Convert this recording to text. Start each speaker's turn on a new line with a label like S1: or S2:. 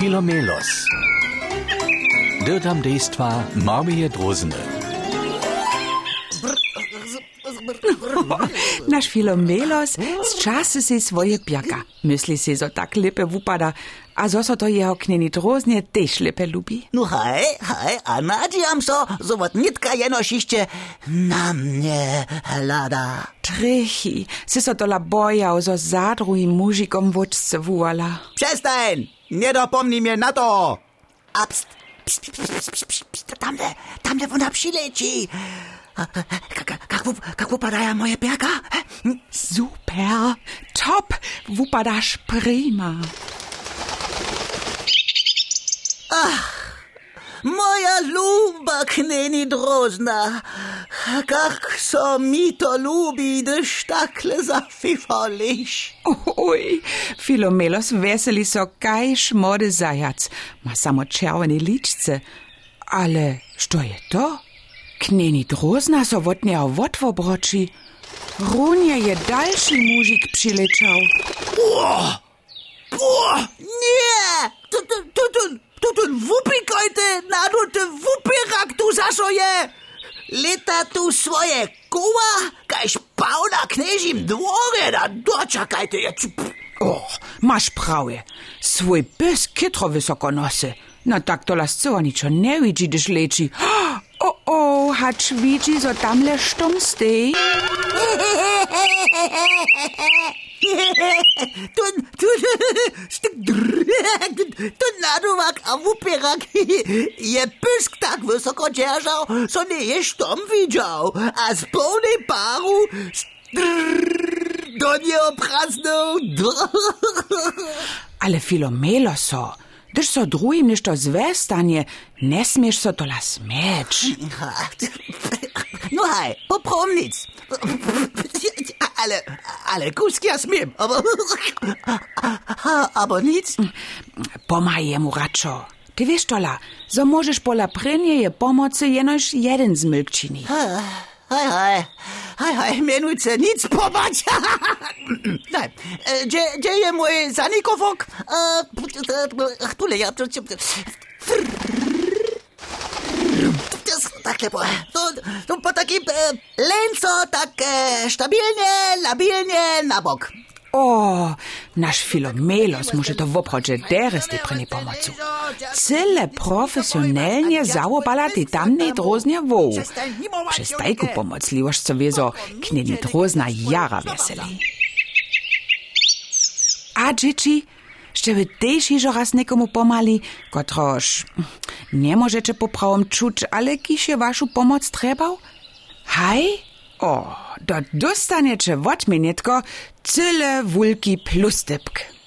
S1: Filomelos. Dirtam dejstva Marmije Drozene.
S2: nasz Filomelos z času si svoje pjaka. Misli si, so tak lepe vupada, a so so to jeho knjeni drozne tež lepe ljubi.
S3: No haj, haj, a nadjam so, so vat nitka jeno šišče na mne hlada.
S2: Trehi, si so tola bojal, so zadruhim mužikom voč
S3: svuala. Přestaň, nedopomni mnie na to. Abst, pst, pst, pst, pst, pst, tamle, tamle ona przyleci. Wu- jak upadają moje piaka?
S2: Super, top, wupadaš prima.
S3: Moja luba kneni drozna. Jak so mi to lubi, gdyż takle zafifališ.
S2: Oj, Filomelos veseli so kaj šmode zajac, ma samo červene ličce. Ale što je to? Kneni drozna so od njeho votvobroči. Runje je daljši mužik přilečal.
S3: O, nie! To, to, to, to, to, to wupikajte, nadu te wupirak tu zasoje! Leta tu swoje koła, kaž pał na kniežim dworze, da dočakajte je.
S2: O, maš prawie. Swój bys kytro wysoko nosy. No tak to lascowa niczo nie widzi, gdyż leci. O, o, hacz widzi, zo tamle sztum stej.
S3: Tu, tu, stik tu naduvak a wupirak je pysk tak wysoko dzierżał, co nie je sztom widział, a z pełnej paru do nie oprasnął.
S2: Ale Filomelo so, gdyż so drugim niż to zwestanie, nie smiesz so to las mieć.
S3: No hej, poprom nic. Ale, ale kuski ja aber, aber nic.
S2: Pomaj jemu raczo. Ty wiesz tola, zo możesz pola prynie je pomocy jenoś jeden z mylkczyni.
S3: Hej, hej, hej, hej, mianujcie nic pomać. Nein, e, gdzie, gdzie je mój zanikowok? E, tu leja. Tak lepo. To, to po takim e, lęco, tak e, stabilnie, labilnie na bok.
S2: O, nasz Filomelos może to w obchodzie deres ty prynie pomocu. Cyle profesjonalnie załopala ty tamnej droznie woł. Przez tajku pomocliwość co wiezo knieni drozna jara weseli. A dzieci, Ще ви теж іжо раз некому помалі, котроż не можете по правом чуć, але кіше вашу помоc trebał? Haj? O, dort dostaniecie w odmienietko tyle wulki plustepk.